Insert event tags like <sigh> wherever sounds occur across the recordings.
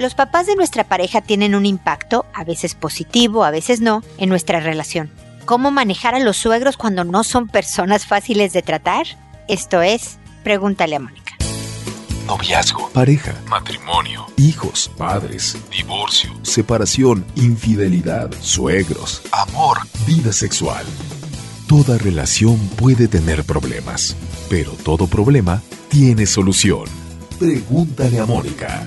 Los papás de nuestra pareja tienen un impacto, a veces positivo, a veces no, en nuestra relación. ¿Cómo manejar a los suegros cuando no son personas fáciles de tratar? Esto es, pregúntale a Mónica. Noviazgo, pareja, matrimonio, hijos, padres, divorcio, separación, infidelidad, suegros, amor, vida sexual. Toda relación puede tener problemas, pero todo problema tiene solución. Pregúntale a Mónica.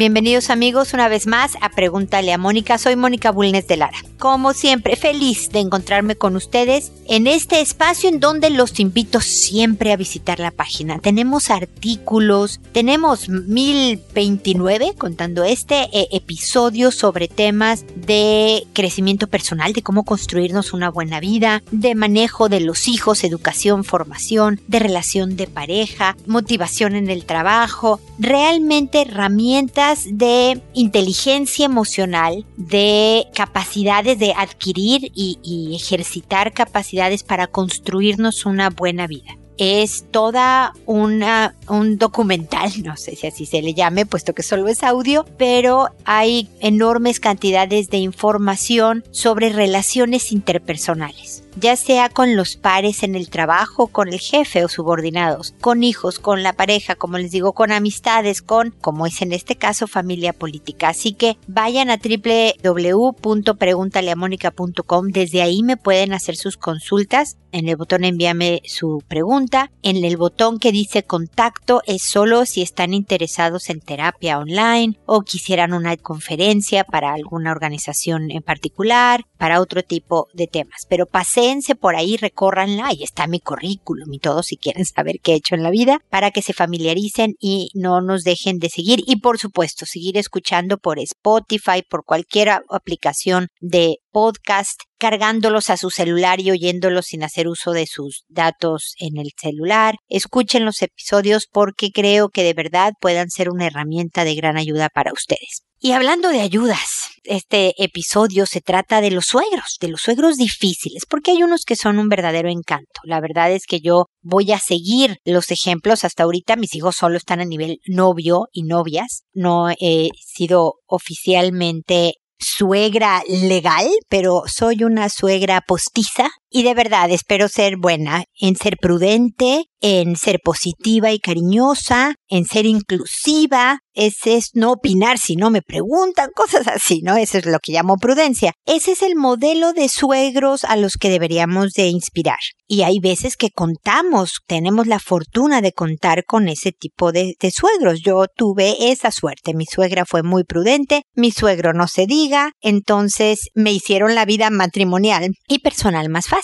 Bienvenidos amigos una vez más a Pregúntale a Mónica. Soy Mónica Bulnes de Lara. Como siempre, feliz de encontrarme con ustedes en este espacio en donde los invito siempre a visitar la página. Tenemos artículos, tenemos 1029 contando este eh, episodio sobre temas de crecimiento personal, de cómo construirnos una buena vida, de manejo de los hijos, educación, formación, de relación de pareja, motivación en el trabajo, realmente herramientas de inteligencia emocional, de capacidades de adquirir y, ejercitar capacidades para construirnos una buena vida. Es toda una, un documental, no sé si así se le llame, puesto que solo es audio, pero hay enormes cantidades de información sobre relaciones interpersonales ya sea con los pares en el trabajo, con el jefe o subordinados, con hijos, con la pareja, como les digo, con amistades, con, como es en este caso, familia política. Así que vayan a www.preguntaleamónica.com, desde ahí me pueden hacer sus consultas. En el botón envíame su pregunta. En el botón que dice contacto es solo si están interesados en terapia online o quisieran una conferencia para alguna organización en particular, para otro tipo de temas. Pero pasé por ahí, recórranla, ahí está mi currículum y todo si quieren saber qué he hecho en la vida, para que se familiaricen y no nos dejen de seguir. Y por supuesto, seguir escuchando por Spotify, por cualquier aplicación de podcast, cargándolos a su celular y oyéndolos sin hacer uso de sus datos en el celular. Escuchen los episodios porque creo que de verdad puedan ser una herramienta de gran ayuda para ustedes. Y hablando de ayudas, este episodio se trata de los suegros, de los suegros difíciles, porque hay unos que son un verdadero encanto. La verdad es que yo voy a seguir los ejemplos. Hasta ahorita mis hijos solo están a nivel novio y novias. No he sido oficialmente suegra legal, pero soy una suegra postiza y de verdad espero ser buena en ser prudente, en ser positiva y cariñosa, en ser inclusiva. Ese es no opinar si no me preguntan, <laughs> cosas así, ¿no? Eso es lo que llamo prudencia. Ese es el modelo de suegros a los que deberíamos de inspirar. Y hay veces que contamos, tenemos la fortuna de contar con ese tipo de, de suegros. Yo tuve esa suerte. Mi suegra fue muy prudente, mi suegro no se diga, entonces me hicieron la vida matrimonial y personal más fácil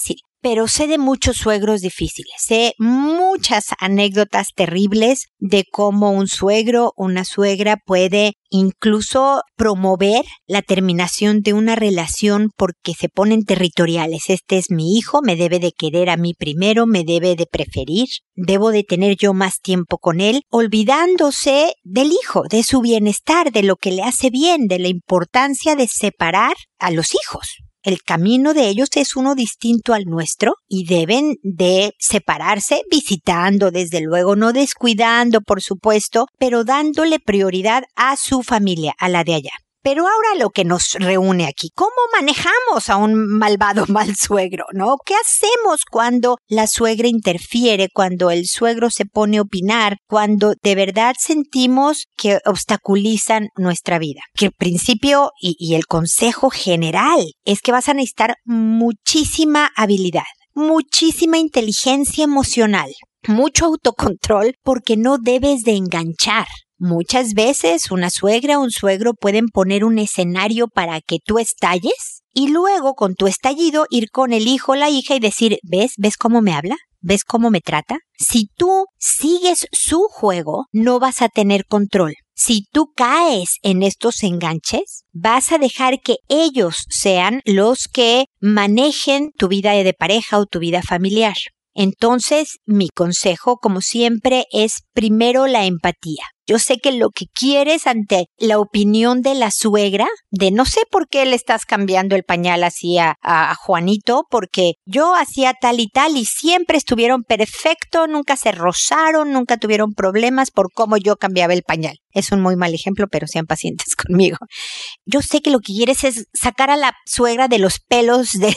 pero sé de muchos suegros difíciles, sé muchas anécdotas terribles de cómo un suegro, una suegra puede incluso promover la terminación de una relación porque se ponen territoriales. Este es mi hijo, me debe de querer a mí primero, me debe de preferir, debo de tener yo más tiempo con él, olvidándose del hijo, de su bienestar, de lo que le hace bien, de la importancia de separar a los hijos el camino de ellos es uno distinto al nuestro y deben de separarse visitando, desde luego, no descuidando, por supuesto, pero dándole prioridad a su familia, a la de allá. Pero ahora lo que nos reúne aquí, ¿cómo manejamos a un malvado <laughs> mal suegro, no? ¿Qué hacemos cuando la suegra interfiere, cuando el suegro se pone a opinar, cuando de verdad sentimos que obstaculizan nuestra vida? Que el principio y, y el consejo general es que vas a necesitar muchísima habilidad, muchísima inteligencia emocional, mucho autocontrol porque no debes de enganchar. Muchas veces una suegra o un suegro pueden poner un escenario para que tú estalles y luego con tu estallido ir con el hijo o la hija y decir, ¿ves? ¿Ves cómo me habla? ¿Ves cómo me trata? Si tú sigues su juego, no vas a tener control. Si tú caes en estos enganches, vas a dejar que ellos sean los que manejen tu vida de pareja o tu vida familiar. Entonces, mi consejo, como siempre, es primero la empatía Yo sé que lo que quieres ante la opinión de la suegra, de no sé por qué le estás cambiando el pañal así a, Juanito, porque yo hacía tal y tal y siempre estuvieron perfecto, nunca se rozaron, nunca tuvieron problemas por cómo yo cambiaba el pañal. Es un muy mal ejemplo, pero sean pacientes <laughs> conmigo. Yo sé que lo que quieres es sacar a la suegra de los pelos de,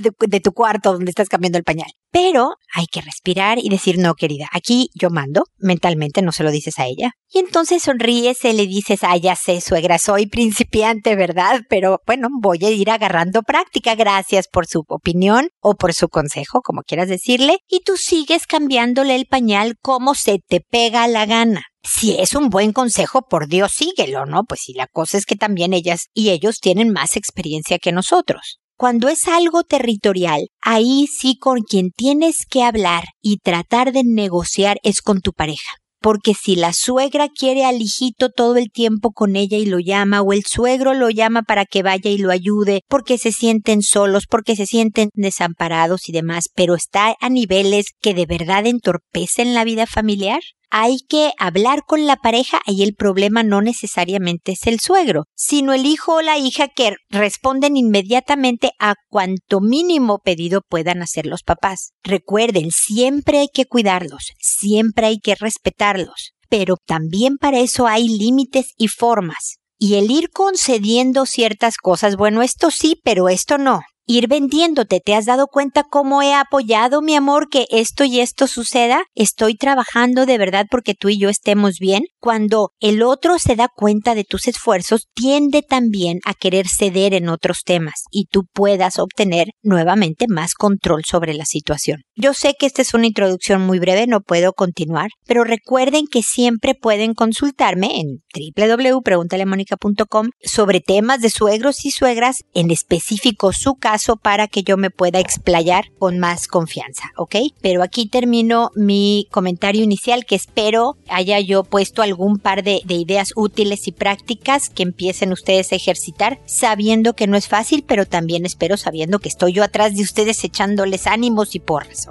de, tu cuarto donde estás cambiando el pañal. Pero hay que respirar y decir, no, querida, aquí yo mando, mentalmente no se lo dices a ella. Y entonces sonríes y le dices, ah, ya sé, suegra, soy principiante, ¿verdad? Pero bueno, voy a ir agarrando práctica, gracias por su opinión o por su consejo, como quieras decirle, y tú sigues cambiándole el pañal como se te pega la gana. Si es un buen consejo, por Dios, síguelo, ¿no? Pues si la cosa es que también ellas y ellos tienen más experiencia que nosotros. Cuando es algo territorial, ahí sí con quien tienes que hablar y tratar de negociar es con tu pareja. Porque si la suegra quiere al hijito todo el tiempo con ella y lo llama, o el suegro lo llama para que vaya y lo ayude, porque se sienten solos, porque se sienten desamparados y demás, pero está a niveles que de verdad entorpecen la vida familiar, hay que hablar con la pareja y el problema no necesariamente es el suegro, sino el hijo o la hija que responden inmediatamente a cuanto mínimo pedido puedan hacer los papás. Recuerden, siempre hay que cuidarlos, siempre hay que respetarlos, pero también para eso hay límites y formas. Y el ir concediendo ciertas cosas, bueno, esto sí, pero esto no ir vendiéndote. ¿Te has dado cuenta cómo he apoyado, mi amor, que esto y esto suceda? Estoy trabajando de verdad porque tú y yo estemos bien. Cuando el otro se da cuenta de tus esfuerzos, tiende también a querer ceder en otros temas y tú puedas obtener nuevamente más control sobre la situación. Yo sé que esta es una introducción muy breve, no puedo continuar, pero recuerden que siempre pueden consultarme en www.preguntalemónica.com sobre temas de suegros y suegras, en específico su caso, para que yo me pueda explayar con más confianza, ¿ok? Pero aquí termino mi comentario inicial que espero haya yo puesto algún par de, de ideas útiles y prácticas que empiecen ustedes a ejercitar, sabiendo que no es fácil, pero también espero sabiendo que estoy yo atrás de ustedes echándoles ánimos y porras.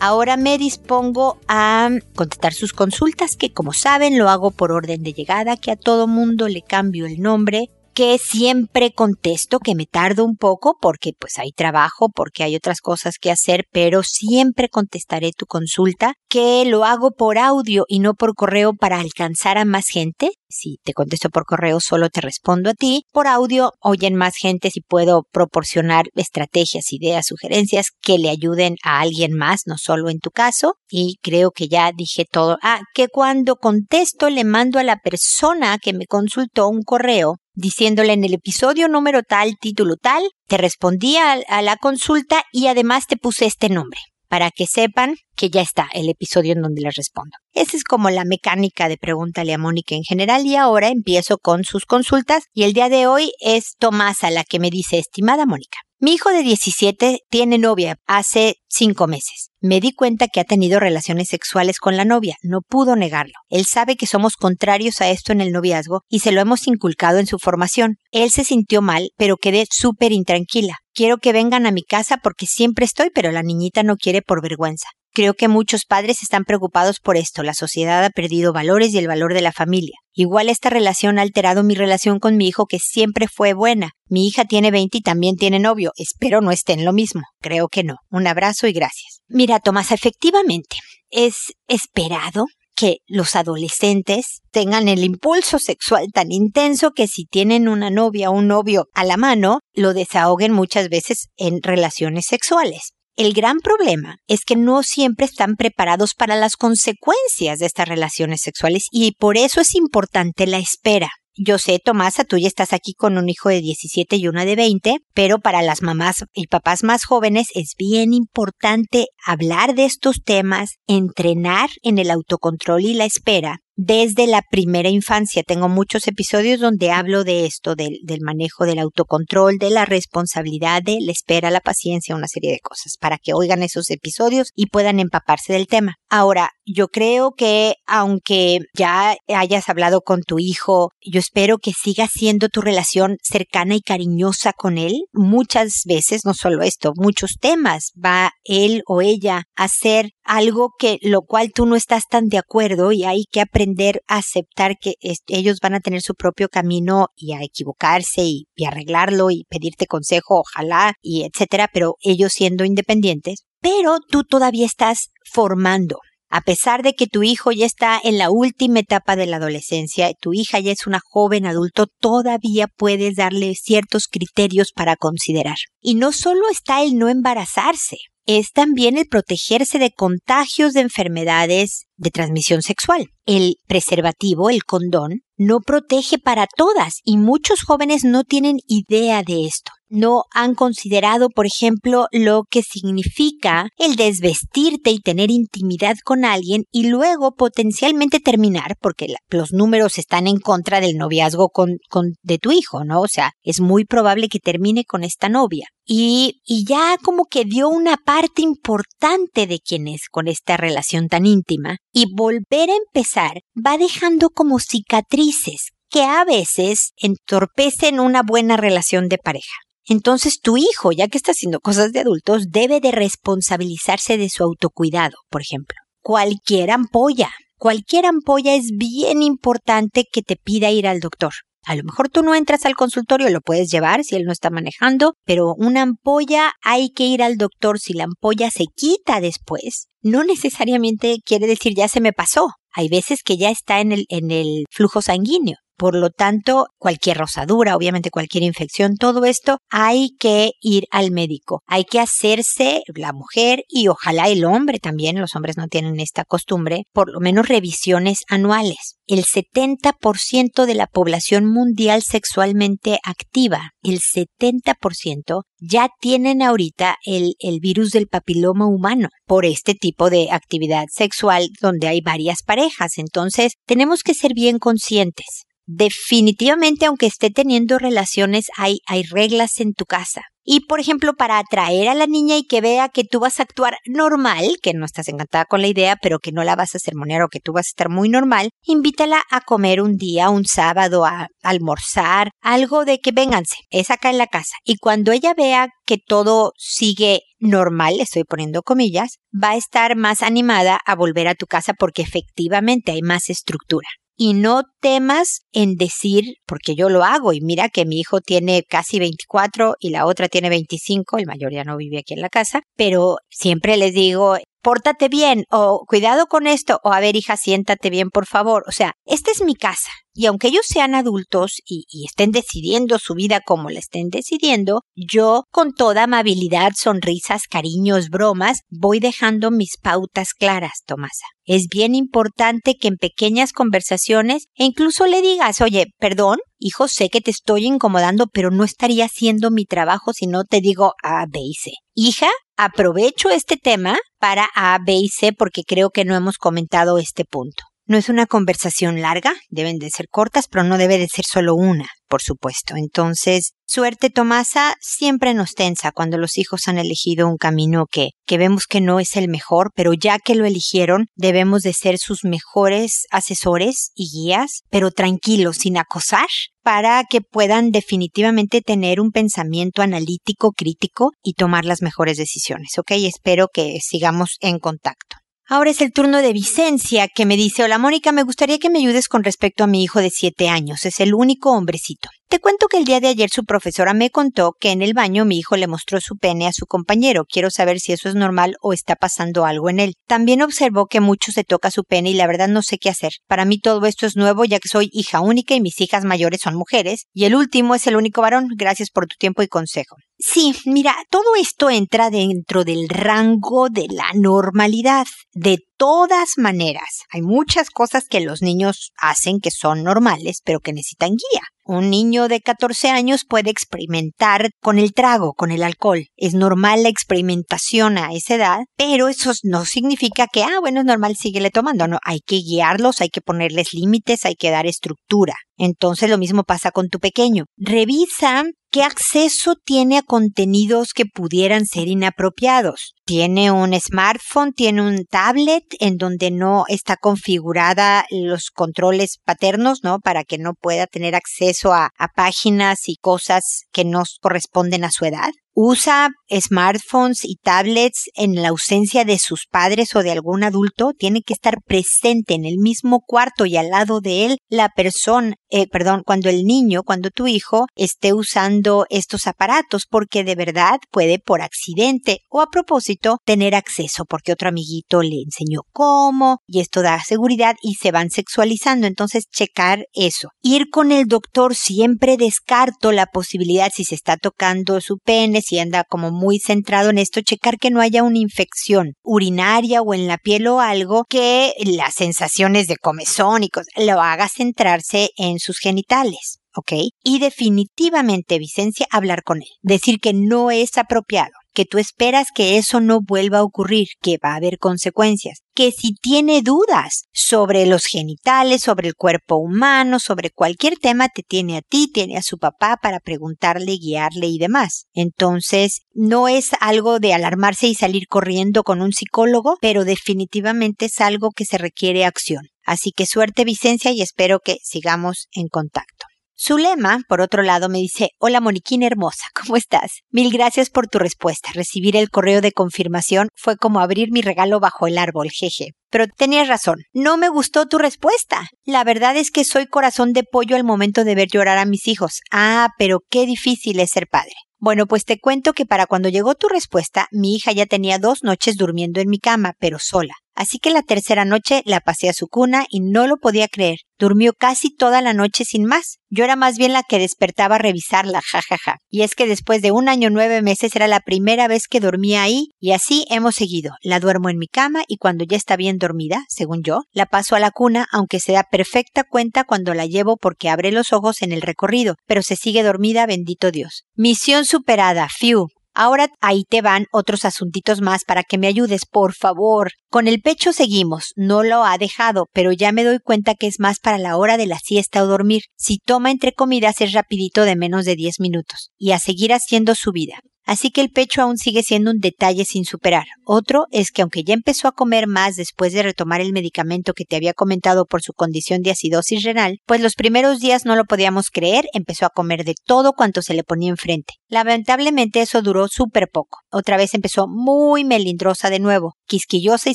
Ahora me dispongo a contestar sus consultas, que como saben lo hago por orden de llegada, que a todo mundo le cambio el nombre que siempre contesto, que me tardo un poco porque pues hay trabajo, porque hay otras cosas que hacer, pero siempre contestaré tu consulta, que lo hago por audio y no por correo para alcanzar a más gente. Si te contesto por correo, solo te respondo a ti. Por audio, oyen más gente si puedo proporcionar estrategias, ideas, sugerencias que le ayuden a alguien más, no solo en tu caso. Y creo que ya dije todo. Ah, que cuando contesto le mando a la persona que me consultó un correo diciéndole en el episodio número tal, título tal, te respondí a, la consulta y además te puse este nombre para que sepan que ya está el episodio en donde les respondo. Esa es como la mecánica de Pregúntale a Mónica en general y ahora empiezo con sus consultas y el día de hoy es Tomás a la que me dice, estimada Mónica, mi hijo de 17 tiene novia hace cinco meses. Me di cuenta que ha tenido relaciones sexuales con la novia, no pudo negarlo. Él sabe que somos contrarios a esto en el noviazgo y se lo hemos inculcado en su formación. Él se sintió mal, pero quedé súper intranquila. Quiero que vengan a mi casa porque siempre estoy, pero la niñita no quiere por vergüenza. Creo que muchos padres están preocupados por esto. La sociedad ha perdido valores y el valor de la familia. Igual esta relación ha alterado mi relación con mi hijo que siempre fue buena. Mi hija tiene 20 y también tiene novio. Espero no esté en lo mismo. Creo que no. Un abrazo y gracias. Mira, Tomás, efectivamente, es esperado que los adolescentes tengan el impulso sexual tan intenso que si tienen una novia o un novio a la mano, lo desahoguen muchas veces en relaciones sexuales. El gran problema es que no siempre están preparados para las consecuencias de estas relaciones sexuales y por eso es importante la espera. Yo sé, Tomasa, tú ya estás aquí con un hijo de 17 y una de 20, pero para las mamás y papás más jóvenes es bien importante hablar de estos temas, entrenar en el autocontrol y la espera desde la primera infancia. Tengo muchos episodios donde hablo de esto, del, manejo del autocontrol, de la responsabilidad, de la espera, la paciencia, una serie de cosas, para que oigan esos episodios y puedan empaparse del tema. Ahora, yo creo que aunque ya hayas hablado con tu hijo, yo espero que siga siendo tu relación cercana y cariñosa con él. Muchas veces, no solo esto, muchos temas va él o ella a hacer algo que lo cual tú no estás tan de acuerdo y hay que aprender a aceptar que ellos van a tener su propio camino y a equivocarse y, y arreglarlo y pedirte consejo, ojalá y etcétera, pero ellos siendo independientes. Pero tú todavía estás formando a pesar de que tu hijo ya está en la última etapa de la adolescencia, tu hija ya es una joven adulto, todavía puedes darle ciertos criterios para considerar. Y no solo está el no embarazarse, es también el protegerse de contagios de enfermedades de transmisión sexual. El preservativo, el condón, no protege para todas y muchos jóvenes no tienen idea de esto no han considerado, por ejemplo, lo que significa el desvestirte y tener intimidad con alguien y luego potencialmente terminar, porque los números están en contra del noviazgo con, con, de tu hijo, ¿no? O sea, es muy probable que termine con esta novia. Y, y ya como que dio una parte importante de quién es con esta relación tan íntima y volver a empezar va dejando como cicatrices que a veces entorpecen una buena relación de pareja. Entonces tu hijo, ya que está haciendo cosas de adultos, debe de responsabilizarse de su autocuidado, por ejemplo. Cualquier ampolla, cualquier ampolla es bien importante que te pida ir al doctor. A lo mejor tú no entras al consultorio, lo puedes llevar si él no está manejando, pero una ampolla hay que ir al doctor. Si la ampolla se quita después, no necesariamente quiere decir ya se me pasó. Hay veces que ya está en el, en el flujo sanguíneo. Por lo tanto, cualquier rosadura, obviamente cualquier infección, todo esto hay que ir al médico. Hay que hacerse la mujer y ojalá el hombre también, los hombres no tienen esta costumbre, por lo menos revisiones anuales. El 70% de la población mundial sexualmente activa, el 70% ya tienen ahorita el, el virus del papiloma humano por este tipo de actividad sexual donde hay varias parejas. Entonces, tenemos que ser bien conscientes definitivamente aunque esté teniendo relaciones hay, reglas en tu casa. Y por ejemplo, para atraer a la niña y que vea que tú vas a actuar normal, que no estás encantada con la idea, pero que no la vas a sermonear o que tú vas a estar muy normal, invítala a comer un día, un sábado, a almorzar, algo de que vénganse, es acá en la casa. Y cuando ella vea que todo sigue normal, estoy poniendo comillas, va a estar más animada a volver a tu casa porque efectivamente hay más estructura y no temas en decir, porque yo lo hago y mira que mi hijo tiene casi 24 y la otra tiene 25, el mayor ya no vive aquí en la casa, pero siempre les digo, pórtate bien o cuidado con esto o a ver hija, siéntate bien por favor. O sea, esta es mi casa y aunque ellos sean adultos y, estén decidiendo su vida como la estén decidiendo, yo con toda amabilidad, sonrisas, cariños, bromas, voy dejando mis pautas claras, Tomasa. Es bien importante que en pequeñas conversaciones e incluso le digas, oye, perdón, hijo, sé que te estoy incomodando, pero no estaría haciendo mi trabajo si no te digo A, B y C. Hija, aprovecho este tema para A, B y C porque creo que no hemos comentado este punto. No es una conversación larga, deben de ser cortas, pero no debe de ser solo una, por supuesto. Entonces, suerte Tomasa siempre nos tensa cuando los hijos han elegido un camino que, que vemos que no es el mejor, pero ya que lo eligieron, debemos de ser sus mejores asesores y guías, pero tranquilos, sin acosar, para que puedan definitivamente tener un pensamiento analítico, crítico y tomar las mejores decisiones, ¿ok? Espero que sigamos en contacto. Ahora es el turno de Vicencia, que me dice, hola Mónica, me gustaría que me ayudes con respecto a mi hijo de siete años, es el único hombrecito. Te cuento que el día de ayer su profesora me contó que en el baño mi hijo le mostró su pene a su compañero. Quiero saber si eso es normal o está pasando algo en él. También observó que mucho se toca su pene y la verdad no sé qué hacer. Para mí todo esto es nuevo ya que soy hija única y mis hijas mayores son mujeres y el último es el único varón. Gracias por tu tiempo y consejo. Sí, mira, todo esto entra dentro del rango de la normalidad. De todas maneras, hay muchas cosas que los niños hacen que son normales, pero que necesitan guía. Un niño de 14 años puede experimentar con el trago, con el alcohol. Es normal la experimentación a esa edad, pero eso no significa que, ah, bueno, es normal, síguele tomando. No, hay que guiarlos, hay que ponerles límites, hay que dar estructura. Entonces lo mismo pasa con tu pequeño. Revisa qué acceso tiene a contenidos que pudieran ser inapropiados. Tiene un smartphone, tiene un tablet en donde no está configurada los controles paternos, ¿no? Para que no pueda tener acceso a, a páginas y cosas que no corresponden a su edad usa smartphones y tablets en la ausencia de sus padres o de algún adulto, tiene que estar presente en el mismo cuarto y al lado de él la persona, eh, perdón, cuando el niño, cuando tu hijo esté usando estos aparatos, porque de verdad puede por accidente o a propósito tener acceso, porque otro amiguito le enseñó cómo y esto da seguridad y se van sexualizando. Entonces, checar eso. Ir con el doctor siempre descarto la posibilidad si se está tocando su pene, si anda como muy centrado en esto, checar que no haya una infección urinaria o en la piel o algo que las sensaciones de comezón y cosas lo haga centrarse en sus genitales. ¿Ok? Y definitivamente, Vicencia, hablar con él. Decir que no es apropiado que tú esperas que eso no vuelva a ocurrir, que va a haber consecuencias, que si tiene dudas sobre los genitales, sobre el cuerpo humano, sobre cualquier tema, te tiene a ti, tiene a su papá para preguntarle, guiarle y demás. Entonces, no es algo de alarmarse y salir corriendo con un psicólogo, pero definitivamente es algo que se requiere acción. Así que suerte Vicencia y espero que sigamos en contacto. Zulema, por otro lado, me dice, hola Moniquín hermosa, <laughs> ¿cómo estás? Mil gracias por tu respuesta. Recibir el correo de confirmación fue como abrir mi regalo bajo el árbol, jeje. Pero tenías razón, no me gustó tu respuesta. La verdad es que soy corazón de pollo al momento de ver llorar a mis hijos. Ah, pero qué difícil es ser padre. Bueno, pues te cuento que para cuando llegó tu respuesta, mi hija ya tenía dos noches durmiendo en mi cama, pero sola. Así que la tercera noche la pasé a su cuna y no lo podía creer. Durmió casi toda la noche sin más. Yo era más bien la que despertaba a revisarla, jajaja. Ja, ja. Y es que después de un año nueve meses era la primera vez que dormía ahí y así hemos seguido. La duermo en mi cama y cuando ya está bien dormida, según yo, la paso a la cuna, aunque se da perfecta cuenta cuando la llevo porque abre los ojos en el recorrido, pero se sigue dormida, bendito Dios. Misión superada, fiu. Ahora ahí te van otros asuntitos más para que me ayudes, por favor. Con el pecho seguimos, no lo ha dejado, pero ya me doy cuenta que es más para la hora de la siesta o dormir. Si toma entre comidas es rapidito de menos de 10 minutos. Y a seguir haciendo su vida así que el pecho aún sigue siendo un detalle sin superar. Otro es que aunque ya empezó a comer más después de retomar el medicamento que te había comentado por su condición de acidosis renal, pues los primeros días no lo podíamos creer, empezó a comer de todo cuanto se le ponía enfrente. Lamentablemente eso duró súper poco. Otra vez empezó muy melindrosa de nuevo, quisquillosa y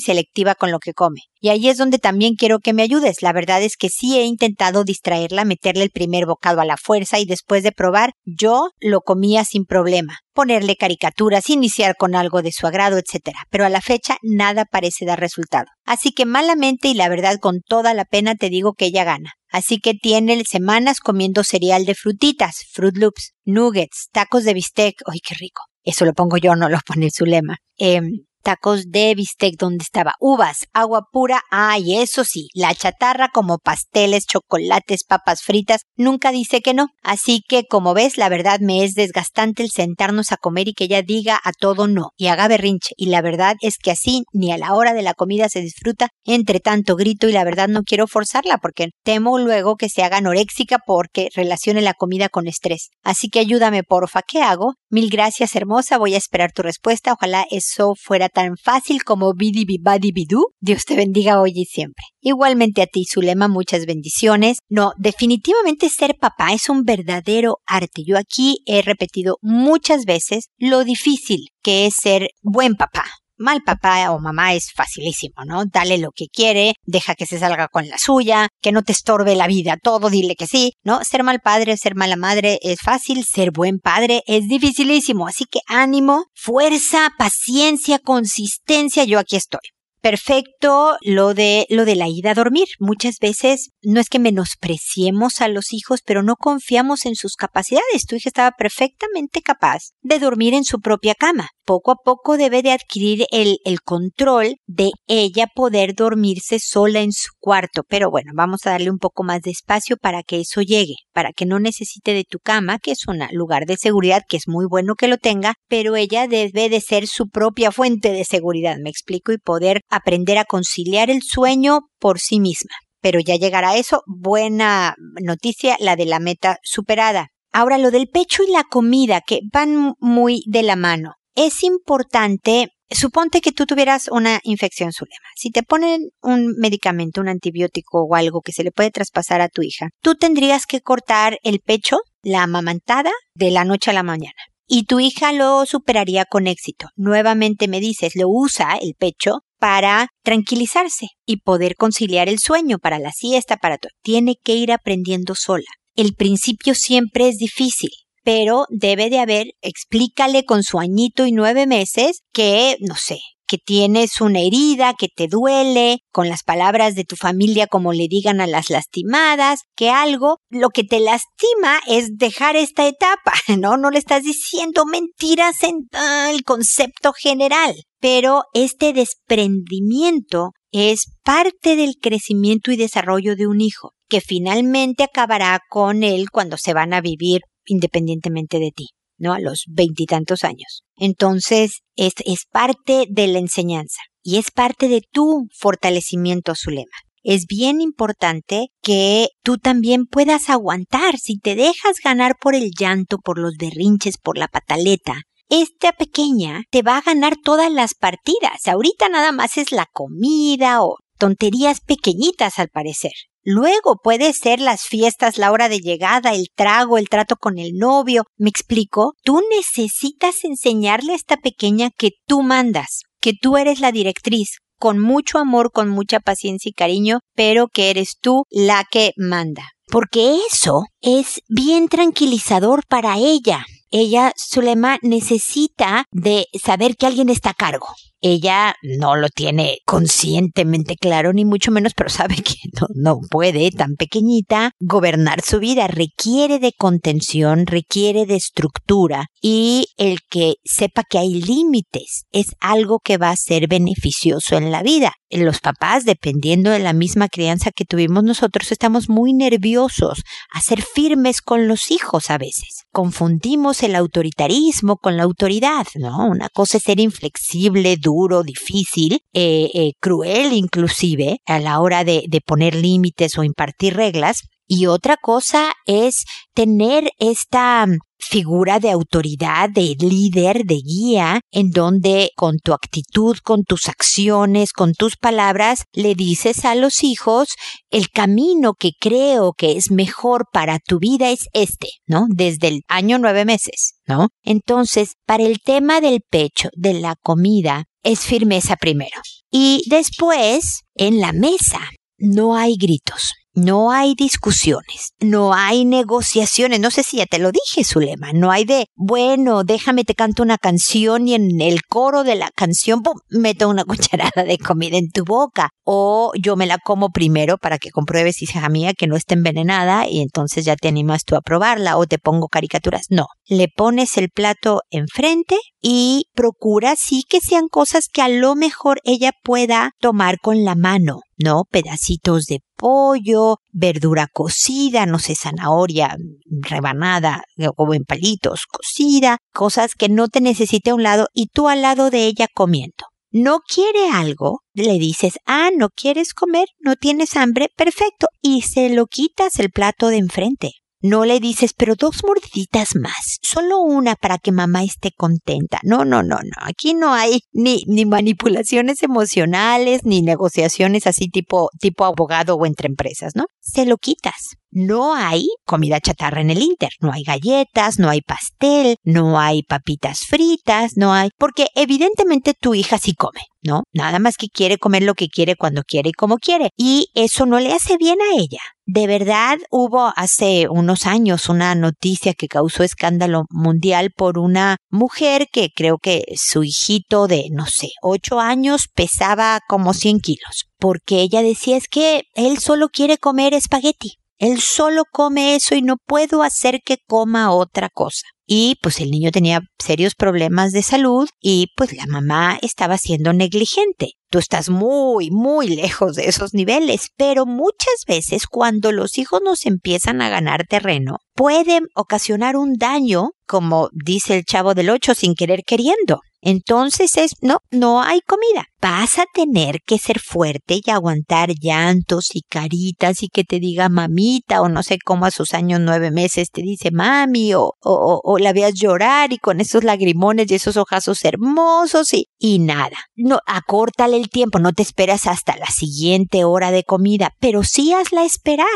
selectiva con lo que come. Y ahí es donde también quiero que me ayudes. La verdad es que sí he intentado distraerla, meterle el primer bocado a la fuerza y después de probar, yo lo comía sin problema ponerle caricaturas, iniciar con algo de su agrado, etc. Pero a la fecha nada parece dar resultado. Así que malamente y la verdad con toda la pena te digo que ella gana. Así que tiene semanas comiendo cereal de frutitas, Fruit Loops, nuggets, tacos de bistec. ¡Ay, qué rico! Eso lo pongo yo, no lo pone su lema. Eh, tacos de bistec donde estaba uvas, agua pura, ay, eso sí, la chatarra como pasteles, chocolates, papas fritas, nunca dice que no. Así que, como ves, la verdad me es desgastante el sentarnos a comer y que ella diga a todo no y haga berrinche. Y la verdad es que así ni a la hora de la comida se disfruta entre tanto grito y la verdad no quiero forzarla porque temo luego que se haga anoréxica porque relacione la comida con estrés. Así que ayúdame, porfa, ¿qué hago? Mil gracias, hermosa, voy a esperar tu respuesta. Ojalá eso fuera tan fácil como bidi badi bidú. Dios te bendiga hoy y siempre. Igualmente a ti, Zulema, muchas bendiciones. No, definitivamente ser papá es un verdadero arte. Yo aquí he repetido muchas veces lo difícil que es ser buen papá mal papá o mamá es facilísimo, ¿no? Dale lo que quiere, deja que se salga con la suya, que no te estorbe la vida, todo dile que sí, ¿no? Ser mal padre, ser mala madre es fácil, ser buen padre es dificilísimo, así que ánimo, fuerza, paciencia, consistencia, yo aquí estoy. perfecto lo de lo de la ida a dormir. Muchas veces no es que menospreciemos a los hijos, pero no confiamos en sus capacidades. Tu hija estaba perfectamente capaz de dormir en su propia cama. Poco a poco debe de adquirir el, el control de ella poder dormirse sola en su cuarto. Pero bueno, vamos a darle un poco más de espacio para que eso llegue, para que no necesite de tu cama, que es un lugar de seguridad, que es muy bueno que lo tenga, pero ella debe de ser su propia fuente de seguridad, me explico, y poder aprender a conciliar el sueño por sí misma. Pero ya llegará eso. Buena noticia, la de la meta superada. Ahora lo del pecho y la comida, que van muy de la mano. Es importante Suponte que tú tuvieras una infección sulema. Si te ponen un medicamento, un antibiótico o algo que se le puede traspasar a tu hija, tú tendrías que cortar el pecho, la amamantada, de la noche a la mañana y tu hija lo superaría con éxito. Nuevamente me dices, lo usa el pecho para tranquilizarse y poder conciliar el sueño para la siesta, para todo. Tiene que ir aprendiendo sola. El principio siempre es difícil, pero debe de haber, explícale con su añito y nueve meses que, no sé, que tienes una herida, que te duele, con las palabras de tu familia como le digan a las lastimadas, que algo, lo que te lastima es dejar esta etapa, <laughs> ¿no? No le estás diciendo mentiras en el concepto general, pero este desprendimiento es parte del crecimiento y desarrollo de un hijo, que finalmente acabará con él cuando se van a vivir independientemente de ti. ¿no? A los veintitantos años. Entonces, es, es parte de la enseñanza y es parte de tu fortalecimiento, Zulema. Es bien importante que tú también puedas aguantar si te dejas ganar por el llanto, por los berrinches, por la pataleta. Esta pequeña te va a ganar todas las partidas. Ahorita nada más es la comida o tonterías pequeñitas al parecer. Luego puede ser las fiestas, la hora de llegada, el trago, el trato con el novio. ¿Me explico? Tú necesitas enseñarle a esta pequeña que tú mandas, que tú eres la directriz, con mucho amor, con mucha paciencia y cariño, pero que eres tú la que manda. Porque eso es bien tranquilizador para ella. Ella, Zulema, necesita de saber que alguien está a cargo ella no lo tiene conscientemente claro, ni mucho menos, pero sabe <laughs> que no, no puede, tan pequeñita, gobernar su vida. Requiere de contención, requiere de estructura y el que sepa que hay límites es algo que va a ser beneficioso en la vida. Los papás, dependiendo de la misma crianza que tuvimos nosotros, estamos muy nerviosos a ser firmes con los hijos a veces. Confundimos el autoritarismo con la autoridad, ¿no? Una cosa es ser inflexible, duro, difícil, eh, eh, cruel inclusive a la hora de poner límites o impartir reglas. Y otra cosa es tener esta figura de autoridad, de líder, de guía, en donde con tu actitud, con tus acciones, con tus palabras, le dices a los hijos, el camino que creo que es mejor para tu vida es este, ¿no? Desde el año nueve meses, ¿no? Entonces, para el tema del pecho, de la comida, es firmeza primero. Y después, en la mesa, no hay gritos. No hay discusiones, no hay negociaciones, no sé si ya te lo dije, Zulema, no hay de, bueno, déjame te canto una canción y en el coro de la canción meto una <laughs> cucharada de comida en tu boca o yo me la como primero para que compruebes, hija mía, que no está envenenada y entonces ya te animas tú a probarla o te pongo caricaturas. No, le pones el plato enfrente y procura sí que sean cosas que a lo mejor ella pueda tomar con la mano. ¿No? Pedacitos de pollo, verdura cocida, no sé, zanahoria rebanada o en palitos cocida, cosas que no te necesite a un lado y tú al lado de ella comiendo. No quiere algo, le dices, ah, no quieres comer, no tienes hambre, perfecto, y se lo quitas el plato de enfrente. No le dices, pero dos mordiditas más, solo una para que mamá esté contenta. No, no, no, no. Aquí no hay ni, ni manipulaciones emocionales, ni negociaciones así tipo, tipo abogado o entre empresas, ¿no? Se lo quitas. No hay comida chatarra en el Inter, no hay galletas, no hay pastel, no hay papitas fritas, no hay, porque evidentemente tu hija sí come. ¿No? Nada más que quiere comer lo que quiere cuando quiere y como quiere. Y eso no le hace bien a ella. De verdad hubo hace unos años una noticia que causó escándalo mundial por una mujer que creo que su hijito de, no sé, ocho años pesaba como 100 kilos. Porque ella decía es que él solo quiere comer espagueti. Él solo come eso y no puedo hacer que coma otra cosa y pues el niño tenía serios problemas de salud y pues la mamá estaba siendo negligente. Tú estás muy, muy lejos de esos niveles, pero muchas veces cuando los hijos nos empiezan a ganar terreno, pueden ocasionar un daño, como dice el chavo del 8, sin querer queriendo. Entonces es, no, no hay comida. Vas a tener que ser fuerte y aguantar llantos y caritas y que te diga mamita o no sé cómo a sus años nueve meses te dice mami o, o, o la veas llorar y con esos lagrimones y esos ojazos hermosos y, y nada. No, acórtale el tiempo, no te esperas hasta la siguiente hora de comida, pero sí hazla esperar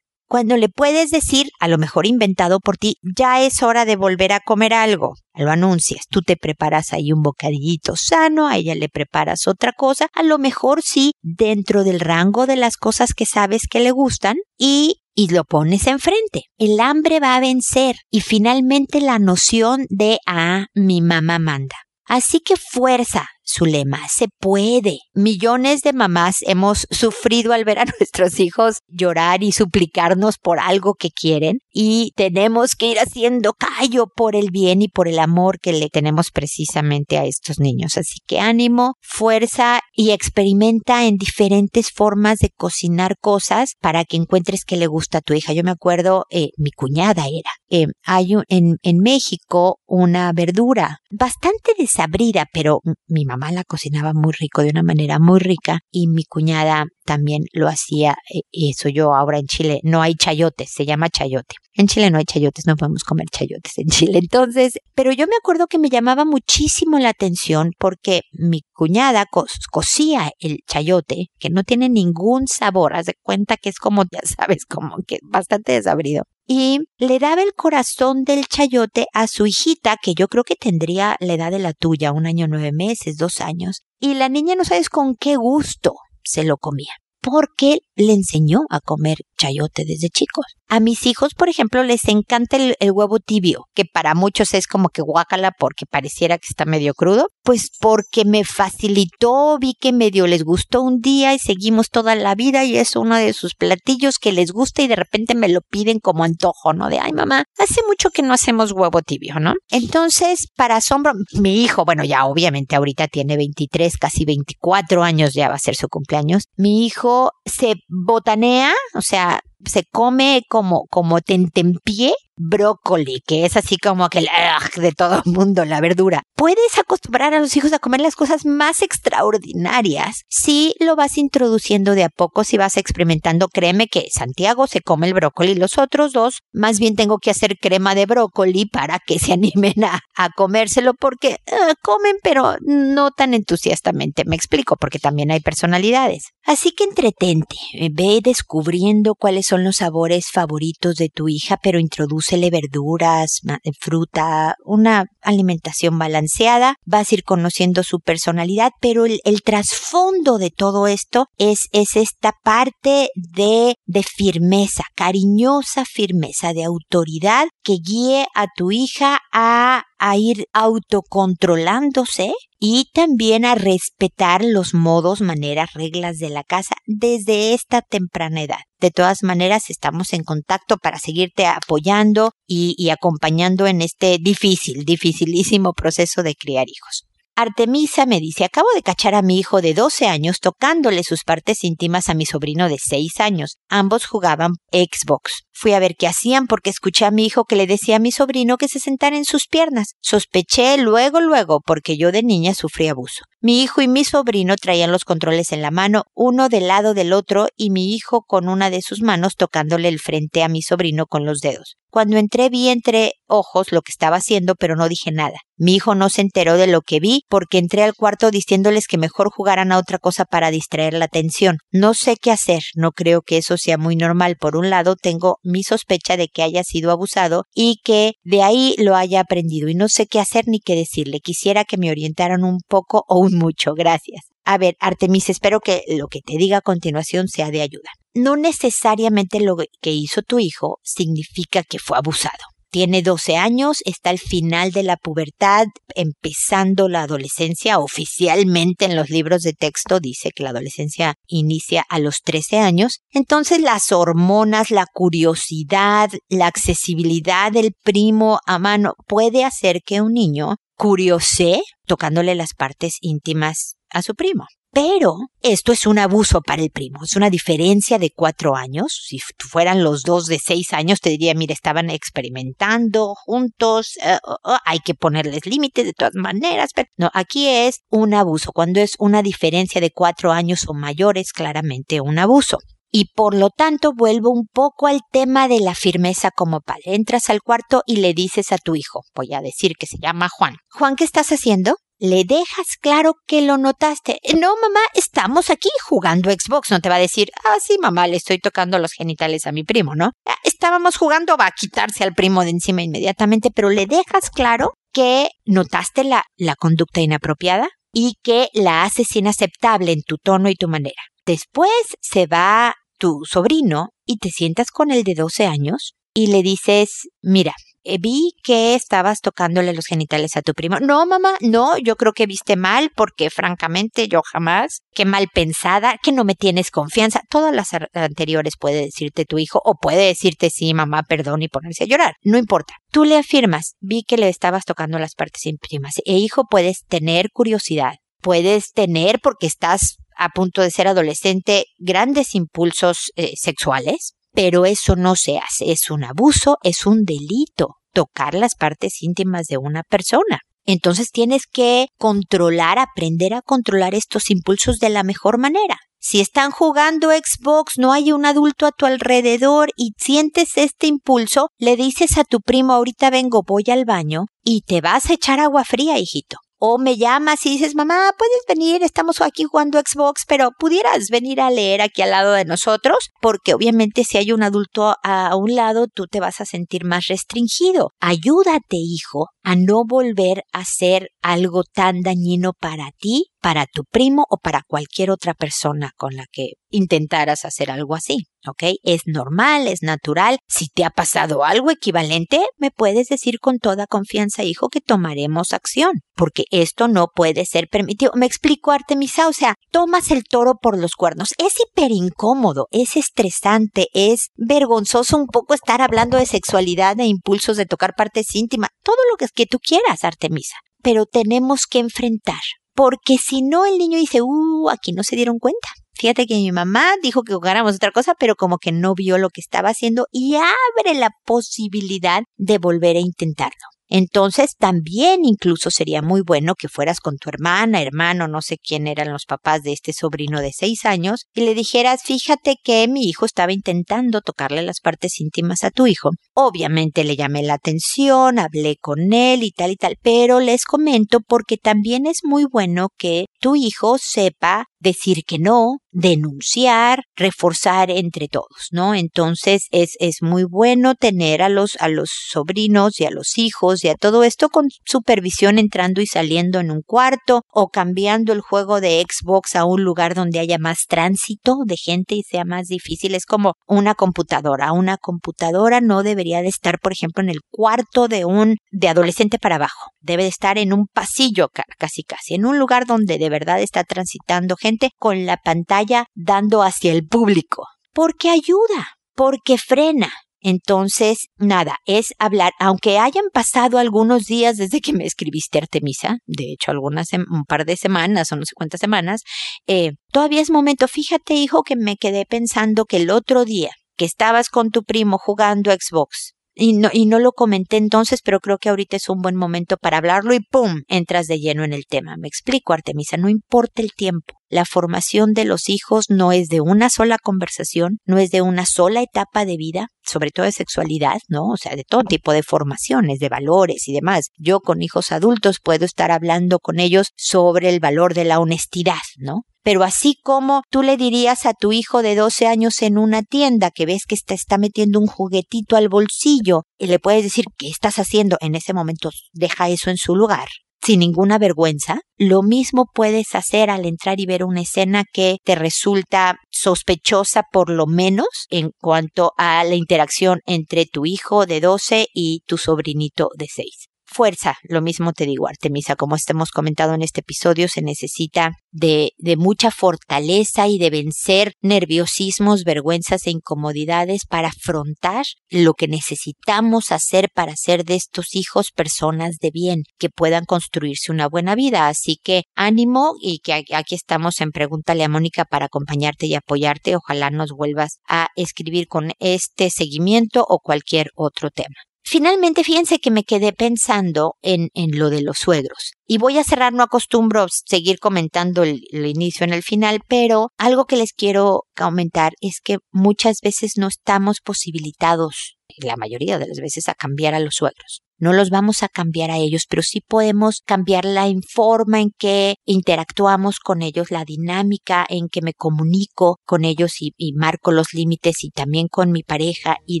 cuando le puedes decir, a lo mejor inventado por ti, ya es hora de volver a comer algo. Lo anuncias, tú te preparas ahí un bocadillito sano, a ella le preparas otra cosa, a lo mejor sí, dentro del rango de las cosas que sabes que le gustan y y lo pones enfrente. El hambre va a vencer y finalmente la noción de ah, mi mamá manda. Así que fuerza, su lema, se puede. Millones de mamás hemos sufrido al ver a <laughs> nuestros hijos llorar y suplicarnos por algo que quieren y tenemos que ir haciendo callo por el bien y por el amor que le tenemos precisamente a estos niños. Así que ánimo, fuerza y experimenta en diferentes formas de cocinar cosas para que encuentres que le gusta a tu hija. Yo me acuerdo, eh, mi cuñada era, eh, hay en, en México una verdura bastante desabrida, pero mi mamá la cocinaba muy rico, de una manera muy rica, y mi cuñada también lo hacía, eh, eso yo ahora en Chile no hay chayotes, se llama chayote. En Chile no hay chayotes, no podemos comer chayotes en Chile. Entonces, pero yo me acuerdo que me llamaba muchísimo la atención porque mi cuñada cocía el chayote, que no tiene ningún sabor, haz de cuenta que es como, ya sabes, como que bastante desabrido y le daba el corazón del chayote a su hijita, que yo creo que tendría la edad de la tuya, un año nueve meses, dos años, y la niña no sabes con qué gusto se lo comía porque le enseñó a comer chayote desde chicos. A mis hijos, por ejemplo, les encanta el, huevo tibio, que para muchos es como que guácala porque pareciera que está medio crudo. Pues porque me facilitó, vi que medio les gustó un día y seguimos toda la vida y es uno de sus platillos que les gusta y de repente me lo piden como antojo, ¿no? De, ay mamá, hace mucho que no hacemos huevo tibio, ¿no? Entonces, para asombro, mi hijo, bueno, ya obviamente ahorita tiene 23, casi 24 años, ya va a ser su cumpleaños. Mi hijo se botanea, o sea, that se come como, como tentempié brócoli, que es así como que el de todo el <laughs> mundo, la verdura. Puedes acostumbrar a los hijos a comer las cosas más extraordinarias si lo vas introduciendo de a poco, si vas experimentando. Créeme que Santiago se come el brócoli, los otros dos, más bien tengo que hacer crema de brócoli para que se <laughs> animen a, comérselo porque eh, comen, pero no tan entusiastamente. Me explico, porque también hay personalidades. Así que entretente, ve descubriendo cuáles son los sabores favoritos de tu hija, pero introduce verduras, fruta, una alimentación balanceada, vas a ir conociendo su personalidad, pero el, trasfondo de todo esto es, es esta parte de, de firmeza, cariñosa firmeza, de autoridad que guíe a tu hija a, a ir autocontrolándose y también a respetar los modos, maneras, reglas de la casa desde esta temprana edad. De todas maneras, estamos en contacto para seguirte apoyando y, y acompañando en este difícil, dificilísimo proceso de criar hijos. Artemisa me dice, acabo de cachar a mi hijo de 12 años tocándole sus partes íntimas a mi sobrino de 6 años. Ambos jugaban Xbox. Fui a ver qué hacían porque escuché a mi hijo que le decía a mi sobrino que se sentara en sus piernas. Sospeché luego, luego, porque yo de niña sufrí abuso. Mi hijo y mi sobrino traían los controles en la mano, uno del lado del otro, y mi hijo con una de sus manos tocándole el frente a mi sobrino con los dedos. Cuando entré vi entre ojos lo que estaba haciendo, pero no dije nada. Mi hijo no se enteró de lo que vi porque entré al cuarto diciéndoles que mejor jugaran a otra cosa para distraer la atención. No sé qué hacer, no creo que eso sea muy normal. Por un lado, tengo mi sospecha de que haya sido abusado y que de ahí lo haya aprendido y no sé qué hacer ni qué decirle. Quisiera que me orientaran un poco o un mucho. Gracias. A ver, Artemis, espero que lo que te diga a continuación sea de ayuda. No necesariamente lo que hizo tu hijo significa que fue abusado. Tiene 12 años, está al final de la pubertad, empezando la adolescencia. Oficialmente en los libros de texto dice que la adolescencia inicia a los 13 años. Entonces las hormonas, la curiosidad, la accesibilidad del primo a mano puede hacer que un niño curiose tocándole las partes íntimas a su primo. Pero esto es un abuso para el primo, es una diferencia de cuatro años. Si fueran los dos de seis años, te diría, mira, estaban experimentando juntos, eh, oh, oh, hay que ponerles límites de todas maneras. Pero no, aquí es un abuso. Cuando es una diferencia de cuatro años o mayor, es claramente un abuso. Y por lo tanto vuelvo un poco al tema de la firmeza como padre. Entras al cuarto y le dices a tu hijo, voy a decir que se llama Juan. Juan, ¿qué estás haciendo? Le dejas claro que lo notaste. No, mamá, estamos aquí jugando Xbox. No te va a decir, ah, sí, mamá, le estoy tocando los genitales a mi primo, ¿no? Ah, estábamos jugando, va a quitarse al primo de encima inmediatamente, pero le dejas claro que notaste la, la conducta inapropiada y que la haces inaceptable en tu tono y tu manera. Después se va tu sobrino y te sientas con el de 12 años y le dices, mira, eh, vi que estabas tocándole los genitales a tu primo. No, mamá, no, yo creo que viste mal porque francamente yo jamás, qué mal pensada, que no me tienes confianza. Todas las anteriores puede decirte tu hijo o puede decirte sí, mamá, perdón y ponerse a llorar. No importa. Tú le afirmas, vi que le estabas tocando las partes íntimas. E hijo, puedes tener curiosidad. Puedes tener, porque estás a punto de ser adolescente, grandes impulsos eh, sexuales pero eso no se hace, es un abuso, es un delito tocar las partes íntimas de una persona. Entonces tienes que controlar, aprender a controlar estos impulsos de la mejor manera. Si están jugando Xbox, no hay un adulto a tu alrededor y sientes este impulso, le dices a tu primo, ahorita vengo, voy al baño y te vas a echar agua fría, hijito o me llamas y dices, mamá, puedes venir, estamos aquí jugando Xbox, pero pudieras venir a leer aquí al lado de nosotros, porque obviamente si hay un adulto a un lado, tú te vas a sentir más restringido. Ayúdate, hijo, a no volver a hacer algo tan dañino para ti, para tu primo o para cualquier otra persona con la que intentaras hacer algo así. ¿ok? Es normal, es natural. Si te ha pasado algo equivalente, me puedes decir con toda confianza, hijo, que tomaremos acción, porque esto no puede ser permitido. Me explico, Artemisa, o sea, tomas el toro por los cuernos. Es hiper incómodo, es estresante, es vergonzoso un poco estar hablando de sexualidad, de impulsos, de tocar partes íntimas, todo lo que, que tú quieras, Artemisa. Pero tenemos que enfrentar, porque si no el niño dice, uh, aquí no se dieron cuenta Fíjate que mi mamá dijo que jugáramos otra cosa, pero como que no vio lo que estaba haciendo y abre la posibilidad de volver a intentarlo. Entonces también incluso sería muy bueno que fueras con tu hermana, hermano, no sé quién eran los papás de este sobrino de seis años, y le dijeras, fíjate que mi hijo estaba intentando tocarle las partes íntimas a tu hijo. Obviamente le llamé la atención, hablé con él y tal y tal, pero les comento porque también es muy bueno que tu hijo sepa decir que no, denunciar, reforzar entre todos, ¿no? Entonces es, es muy bueno tener a los, a los sobrinos y a los hijos y a todo esto con supervisión entrando y saliendo en un cuarto o cambiando el juego de Xbox a un lugar donde haya más tránsito de gente y sea más difícil. Es como una computadora. Una computadora no debería de estar, por ejemplo, en el cuarto de un, de adolescente para abajo. Debe de estar en un pasillo casi casi, en un lugar donde de verdad está transitando gente con la pantalla dando hacia el público. Porque ayuda, porque frena. Entonces, nada, es hablar, aunque hayan pasado algunos días desde que me escribiste Artemisa, de hecho algunas, un par de semanas o no sé cuántas semanas, eh, todavía es momento, fíjate hijo que me quedé pensando que el otro día que estabas con tu primo jugando Xbox, y no, y no lo comenté entonces, pero creo que ahorita es un buen momento para hablarlo y ¡pum! entras de lleno en el tema. Me explico, Artemisa, no importa el tiempo. La formación de los hijos no es de una sola conversación, no es de una sola etapa de vida, sobre todo de sexualidad, ¿no? O sea, de todo tipo de formaciones, de valores y demás. Yo con hijos adultos puedo estar hablando con ellos sobre el valor de la honestidad, ¿no? Pero así como tú le dirías a tu hijo de 12 años en una tienda que ves que está, está metiendo un juguetito al bolsillo y le puedes decir, ¿qué estás haciendo? En ese momento deja eso en su lugar sin ninguna vergüenza, lo mismo puedes hacer al entrar y ver una escena que te resulta sospechosa por lo menos en cuanto a la interacción entre tu hijo de 12 y tu sobrinito de 6 fuerza, lo mismo te digo, Artemisa, como hemos comentado en este episodio, se necesita de, de mucha fortaleza y de vencer nerviosismos, vergüenzas e incomodidades para afrontar lo que necesitamos hacer para hacer de estos hijos personas de bien, que puedan construirse una buena vida. Así que ánimo y que aquí estamos en Pregúntale a Mónica para acompañarte y apoyarte. Ojalá nos vuelvas a escribir con este seguimiento o cualquier otro tema. Finalmente, fíjense que me quedé pensando en, en lo de los suegros. Y voy a cerrar, no acostumbro seguir comentando el, inicio en el final, pero algo que les quiero comentar es que muchas veces no estamos posibilitados, la mayoría de las veces, a cambiar a los suegros. No los vamos a cambiar a ellos, pero sí podemos cambiar la forma en que interactuamos con ellos, la dinámica en que me comunico con ellos y marco los límites y también con mi pareja y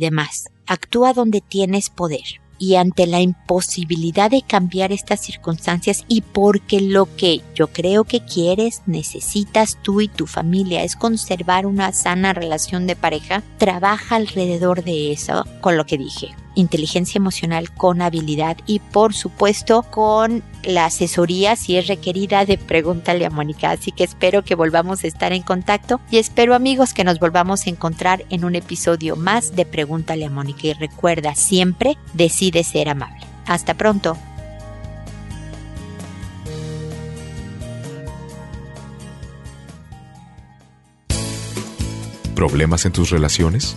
demás. Actúa donde tienes poder. Y ante la imposibilidad de cambiar estas circunstancias y porque lo que yo creo que quieres, necesitas tú y tu familia es conservar una sana relación de pareja, trabaja alrededor de eso con lo que dije, inteligencia emocional con habilidad y por supuesto con la asesoría si es requerida de Pregúntale a Mónica. Así que espero que volvamos a estar en contacto y espero amigos que nos volvamos a encontrar en un episodio más de Pregúntale a Mónica y recuerda siempre decide ser amable. Hasta pronto. ¿Problemas en tus relaciones?